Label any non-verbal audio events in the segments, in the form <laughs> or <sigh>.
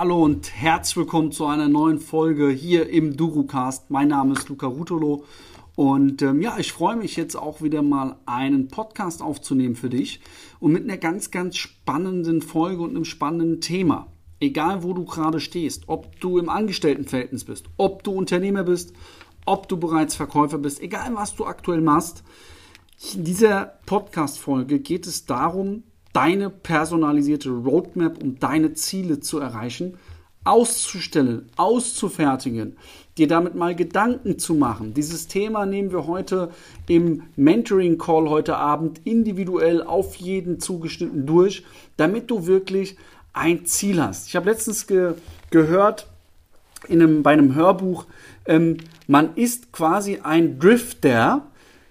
Hallo und herzlich willkommen zu einer neuen Folge hier im Durucast. Mein Name ist Luca Rutolo und ähm, ja, ich freue mich jetzt auch wieder mal einen Podcast aufzunehmen für dich und mit einer ganz, ganz spannenden Folge und einem spannenden Thema. Egal, wo du gerade stehst, ob du im Angestelltenverhältnis bist, ob du Unternehmer bist, ob du bereits Verkäufer bist, egal was du aktuell machst. In dieser Podcast-Folge geht es darum, deine personalisierte Roadmap, um deine Ziele zu erreichen, auszustellen, auszufertigen, dir damit mal Gedanken zu machen. Dieses Thema nehmen wir heute im Mentoring Call heute Abend individuell auf jeden zugeschnitten durch, damit du wirklich ein Ziel hast. Ich habe letztens ge gehört in einem, bei einem Hörbuch, ähm, man ist quasi ein Drifter,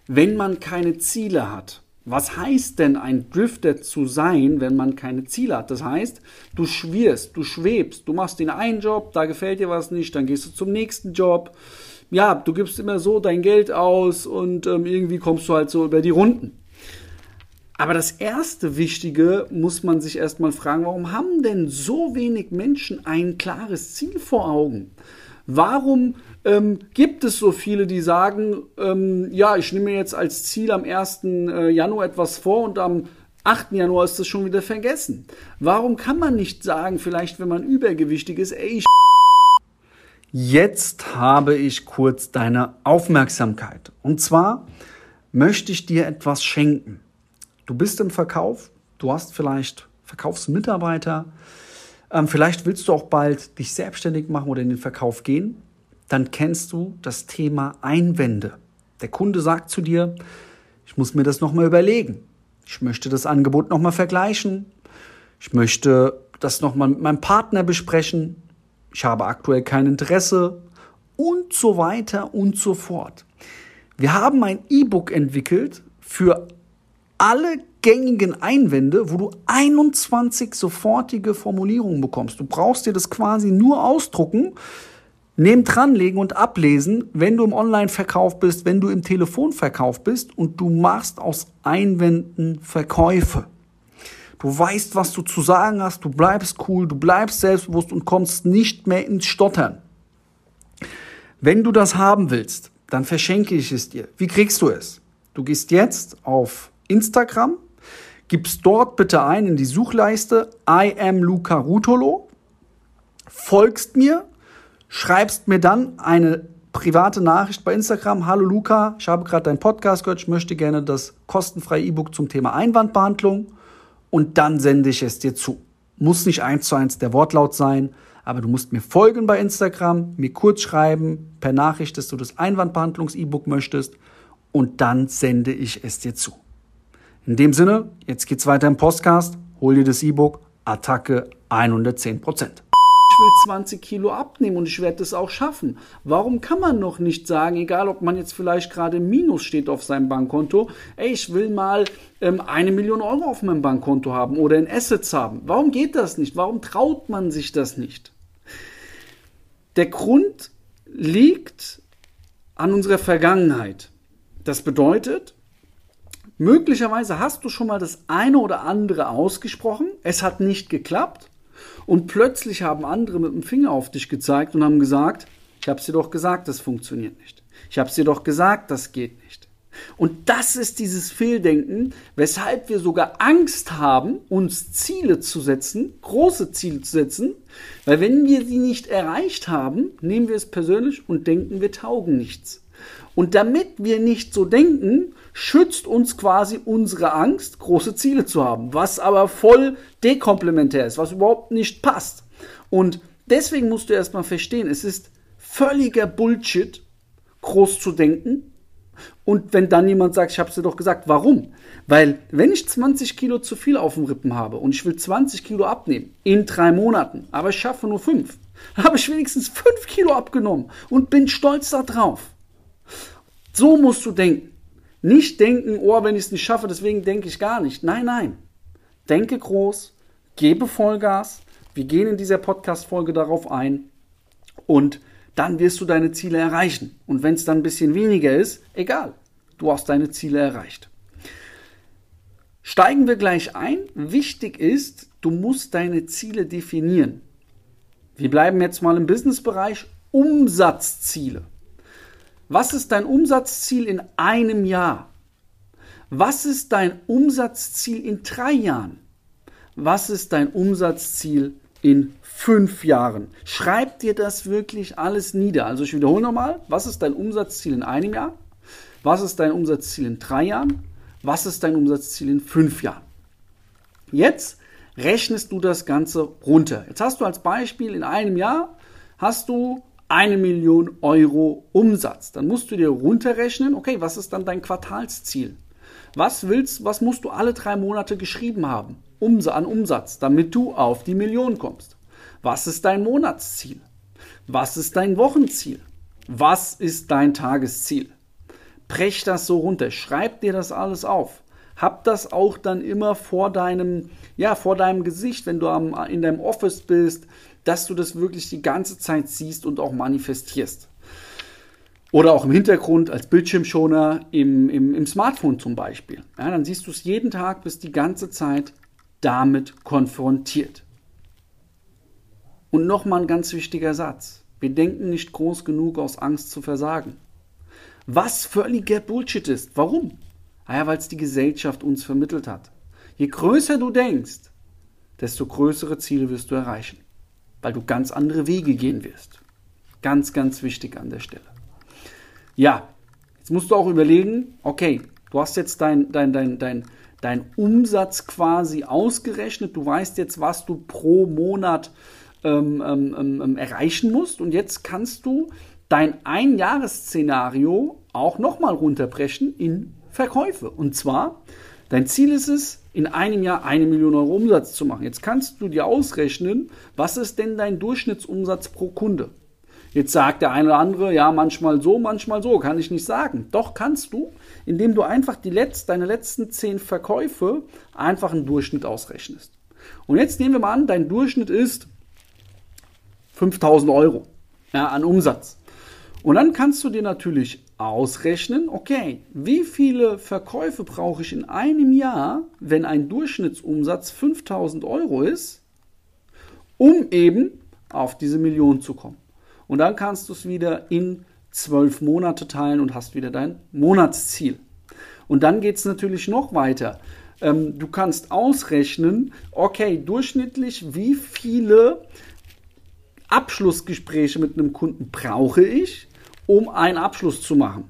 wenn man keine Ziele hat. Was heißt denn ein Drifter zu sein, wenn man keine Ziele hat? Das heißt, du schwirrst, du schwebst, du machst den einen Job, da gefällt dir was nicht, dann gehst du zum nächsten Job. Ja, du gibst immer so dein Geld aus und ähm, irgendwie kommst du halt so über die Runden. Aber das erste Wichtige muss man sich erstmal fragen, warum haben denn so wenig Menschen ein klares Ziel vor Augen? Warum ähm, gibt es so viele, die sagen, ähm, ja, ich nehme mir jetzt als Ziel am 1. Äh, Januar etwas vor und am 8. Januar ist das schon wieder vergessen? Warum kann man nicht sagen, vielleicht wenn man übergewichtig ist, ey, ich Jetzt habe ich kurz deine Aufmerksamkeit. Und zwar möchte ich dir etwas schenken. Du bist im Verkauf, du hast vielleicht Verkaufsmitarbeiter, ähm, vielleicht willst du auch bald dich selbstständig machen oder in den Verkauf gehen dann kennst du das Thema Einwände. Der Kunde sagt zu dir, ich muss mir das nochmal überlegen. Ich möchte das Angebot nochmal vergleichen. Ich möchte das nochmal mit meinem Partner besprechen. Ich habe aktuell kein Interesse und so weiter und so fort. Wir haben ein E-Book entwickelt für alle gängigen Einwände, wo du 21 sofortige Formulierungen bekommst. Du brauchst dir das quasi nur ausdrucken, Neben dranlegen und ablesen, wenn du im Online-Verkauf bist, wenn du im Telefonverkauf bist und du machst aus Einwänden Verkäufe. Du weißt, was du zu sagen hast, du bleibst cool, du bleibst selbstbewusst und kommst nicht mehr ins Stottern. Wenn du das haben willst, dann verschenke ich es dir. Wie kriegst du es? Du gehst jetzt auf Instagram, gibst dort bitte ein in die Suchleiste. I am Luca Rutolo, folgst mir. Schreibst mir dann eine private Nachricht bei Instagram. Hallo Luca, ich habe gerade deinen Podcast gehört, ich möchte gerne das kostenfreie E-Book zum Thema Einwandbehandlung. Und dann sende ich es dir zu. Muss nicht eins zu eins der Wortlaut sein, aber du musst mir folgen bei Instagram, mir kurz schreiben per Nachricht, dass du das Einwandbehandlungs-E-Book möchtest. Und dann sende ich es dir zu. In dem Sinne, jetzt geht's weiter im Podcast. Hol dir das E-Book Attacke 110 Prozent will 20 Kilo abnehmen und ich werde das auch schaffen. Warum kann man noch nicht sagen, egal ob man jetzt vielleicht gerade im Minus steht auf seinem Bankkonto, ey, ich will mal ähm, eine Million Euro auf meinem Bankkonto haben oder in Assets haben. Warum geht das nicht? Warum traut man sich das nicht? Der Grund liegt an unserer Vergangenheit. Das bedeutet, möglicherweise hast du schon mal das eine oder andere ausgesprochen, es hat nicht geklappt und plötzlich haben andere mit dem Finger auf dich gezeigt und haben gesagt, ich habe es dir doch gesagt, das funktioniert nicht. Ich habe es dir doch gesagt, das geht nicht. Und das ist dieses Fehldenken, weshalb wir sogar Angst haben, uns Ziele zu setzen, große Ziele zu setzen, weil wenn wir sie nicht erreicht haben, nehmen wir es persönlich und denken, wir taugen nichts. Und damit wir nicht so denken, schützt uns quasi unsere Angst, große Ziele zu haben, was aber voll dekomplementär ist, was überhaupt nicht passt. Und deswegen musst du erstmal verstehen, es ist völliger Bullshit, groß zu denken. Und wenn dann jemand sagt, ich habe es dir doch gesagt, warum? Weil wenn ich 20 Kilo zu viel auf dem Rippen habe und ich will 20 Kilo abnehmen in drei Monaten, aber ich schaffe nur fünf, dann <laughs> habe ich wenigstens fünf Kilo abgenommen und bin stolz darauf. So musst du denken. Nicht denken, oh, wenn ich es nicht schaffe, deswegen denke ich gar nicht. Nein, nein. Denke groß, gebe Vollgas. Wir gehen in dieser Podcast-Folge darauf ein und dann wirst du deine Ziele erreichen. Und wenn es dann ein bisschen weniger ist, egal, du hast deine Ziele erreicht. Steigen wir gleich ein. Wichtig ist, du musst deine Ziele definieren. Wir bleiben jetzt mal im Businessbereich. Umsatzziele. Was ist dein Umsatzziel in einem Jahr? Was ist dein Umsatzziel in drei Jahren? Was ist dein Umsatzziel in fünf Jahren? Schreib dir das wirklich alles nieder. Also ich wiederhole nochmal, was ist dein Umsatzziel in einem Jahr? Was ist dein Umsatzziel in drei Jahren? Was ist dein Umsatzziel in fünf Jahren? Jetzt rechnest du das Ganze runter. Jetzt hast du als Beispiel in einem Jahr hast du eine Million Euro Umsatz. Dann musst du dir runterrechnen, okay, was ist dann dein Quartalsziel? Was willst, was musst du alle drei Monate geschrieben haben an Umsatz, damit du auf die Million kommst? Was ist dein Monatsziel? Was ist dein Wochenziel? Was ist dein Tagesziel? Brech das so runter, schreib dir das alles auf. Hab das auch dann immer vor deinem, ja, vor deinem Gesicht, wenn du am, in deinem Office bist, dass du das wirklich die ganze Zeit siehst und auch manifestierst. Oder auch im Hintergrund als Bildschirmschoner im, im, im Smartphone zum Beispiel. Ja, dann siehst du es jeden Tag, bist die ganze Zeit damit konfrontiert. Und nochmal ein ganz wichtiger Satz. Wir denken nicht groß genug aus Angst zu versagen. Was völliger Bullshit ist. Warum? Naja, weil es die Gesellschaft uns vermittelt hat. Je größer du denkst, desto größere Ziele wirst du erreichen weil du ganz andere Wege gehen wirst. Ganz, ganz wichtig an der Stelle. Ja, jetzt musst du auch überlegen, okay, du hast jetzt dein, dein, dein, dein, dein Umsatz quasi ausgerechnet, du weißt jetzt, was du pro Monat ähm, ähm, ähm, ähm erreichen musst und jetzt kannst du dein Einjahresszenario auch nochmal runterbrechen in Verkäufe. Und zwar, dein Ziel ist es, in einem Jahr eine Million Euro Umsatz zu machen. Jetzt kannst du dir ausrechnen, was ist denn dein Durchschnittsumsatz pro Kunde? Jetzt sagt der eine oder andere, ja, manchmal so, manchmal so, kann ich nicht sagen. Doch kannst du, indem du einfach die Letz-, deine letzten zehn Verkäufe einfach einen Durchschnitt ausrechnest. Und jetzt nehmen wir mal an, dein Durchschnitt ist 5000 Euro ja, an Umsatz. Und dann kannst du dir natürlich ausrechnen, okay, wie viele Verkäufe brauche ich in einem Jahr, wenn ein Durchschnittsumsatz 5000 Euro ist, um eben auf diese Million zu kommen. Und dann kannst du es wieder in zwölf Monate teilen und hast wieder dein Monatsziel. Und dann geht es natürlich noch weiter. Ähm, du kannst ausrechnen, okay, durchschnittlich, wie viele Abschlussgespräche mit einem Kunden brauche ich, um einen Abschluss zu machen.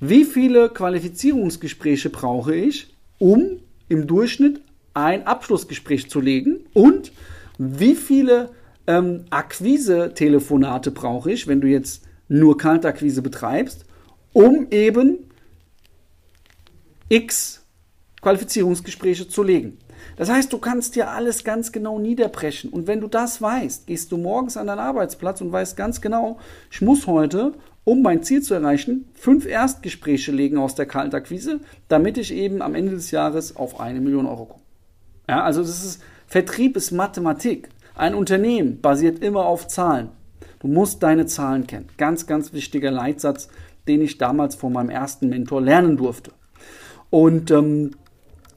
Wie viele Qualifizierungsgespräche brauche ich, um im Durchschnitt ein Abschlussgespräch zu legen? Und wie viele ähm, Akquise-Telefonate brauche ich, wenn du jetzt nur Kaltakquise betreibst, um eben x Qualifizierungsgespräche zu legen? Das heißt, du kannst dir alles ganz genau niederbrechen. Und wenn du das weißt, gehst du morgens an deinen Arbeitsplatz und weißt ganz genau, ich muss heute, um mein Ziel zu erreichen, fünf Erstgespräche legen aus der Kaltakquise, damit ich eben am Ende des Jahres auf eine Million Euro komme. Ja, also das ist, Vertrieb ist Mathematik. Ein Unternehmen basiert immer auf Zahlen. Du musst deine Zahlen kennen. Ganz, ganz wichtiger Leitsatz, den ich damals von meinem ersten Mentor lernen durfte. Und ähm,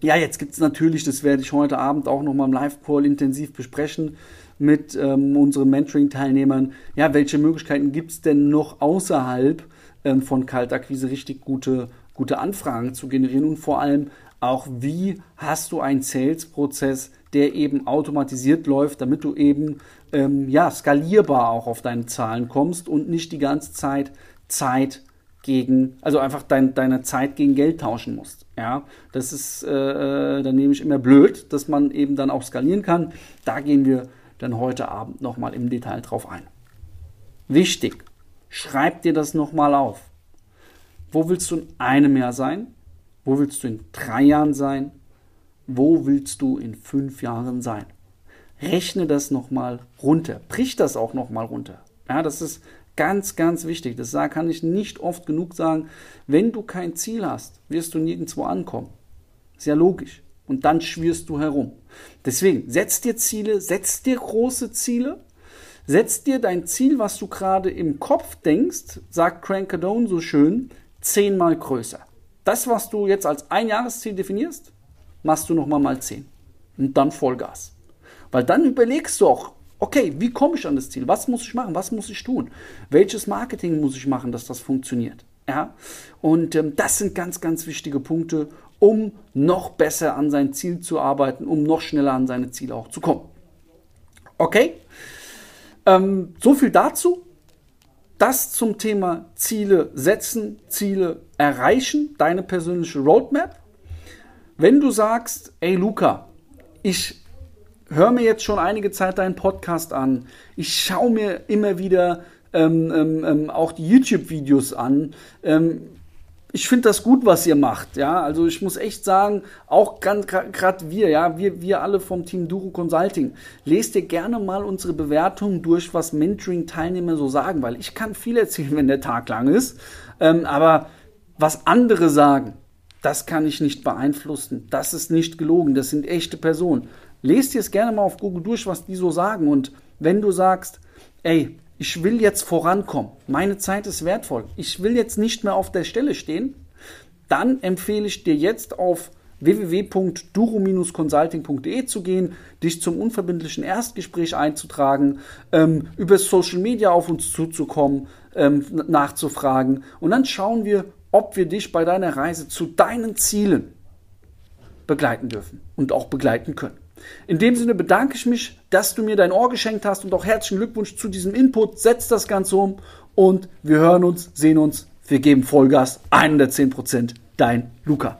ja, jetzt gibt es natürlich, das werde ich heute Abend auch nochmal im Live-Call intensiv besprechen mit ähm, unseren Mentoring-Teilnehmern. Ja, welche Möglichkeiten gibt es denn noch außerhalb ähm, von Kaltakquise richtig gute, gute Anfragen zu generieren und vor allem auch, wie hast du einen Sales-Prozess, der eben automatisiert läuft, damit du eben ähm, ja, skalierbar auch auf deine Zahlen kommst und nicht die ganze Zeit Zeit gegen, also einfach dein, deine Zeit gegen Geld tauschen musst. Ja, das ist, äh, äh, dann nehme ich immer blöd, dass man eben dann auch skalieren kann. Da gehen wir dann heute Abend nochmal im Detail drauf ein. Wichtig, schreib dir das nochmal auf. Wo willst du in einem Jahr sein? Wo willst du in drei Jahren sein? Wo willst du in fünf Jahren sein? Rechne das nochmal runter. Brich das auch nochmal runter. Ja, das ist Ganz, ganz wichtig. Das kann ich nicht oft genug sagen. Wenn du kein Ziel hast, wirst du nirgendwo ankommen. Ist ja logisch. Und dann schwirrst du herum. Deswegen, setz dir Ziele, setz dir große Ziele. Setz dir dein Ziel, was du gerade im Kopf denkst, sagt Crank Cardone so schön, zehnmal größer. Das, was du jetzt als Einjahresziel definierst, machst du nochmal mal zehn. Und dann Vollgas. Weil dann überlegst du auch, Okay, wie komme ich an das Ziel? Was muss ich machen? Was muss ich tun? Welches Marketing muss ich machen, dass das funktioniert? Ja, und ähm, das sind ganz, ganz wichtige Punkte, um noch besser an sein Ziel zu arbeiten, um noch schneller an seine Ziele auch zu kommen. Okay, ähm, so viel dazu. Das zum Thema Ziele setzen, Ziele erreichen, deine persönliche Roadmap. Wenn du sagst, ey Luca, ich höre mir jetzt schon einige Zeit deinen Podcast an, ich schaue mir immer wieder ähm, ähm, ähm auch die YouTube-Videos an, ähm, ich finde das gut, was ihr macht, ja. Also ich muss echt sagen, auch gerade wir, ja, wir, wir alle vom Team Duro Consulting, lest dir gerne mal unsere Bewertungen durch, was Mentoring-Teilnehmer so sagen, weil ich kann viel erzählen, wenn der Tag lang ist, ähm, aber was andere sagen, das kann ich nicht beeinflussen. Das ist nicht gelogen, das sind echte Personen. Lest dir es gerne mal auf Google durch, was die so sagen. Und wenn du sagst, ey, ich will jetzt vorankommen, meine Zeit ist wertvoll, ich will jetzt nicht mehr auf der Stelle stehen, dann empfehle ich dir jetzt auf www.duro-consulting.de zu gehen, dich zum unverbindlichen Erstgespräch einzutragen, ähm, über Social Media auf uns zuzukommen, ähm, nachzufragen und dann schauen wir, ob wir dich bei deiner Reise zu deinen Zielen begleiten dürfen und auch begleiten können. In dem Sinne bedanke ich mich, dass du mir dein Ohr geschenkt hast und auch herzlichen Glückwunsch zu diesem Input. Setz das Ganze um und wir hören uns, sehen uns. Wir geben Vollgas 110% Dein Luca.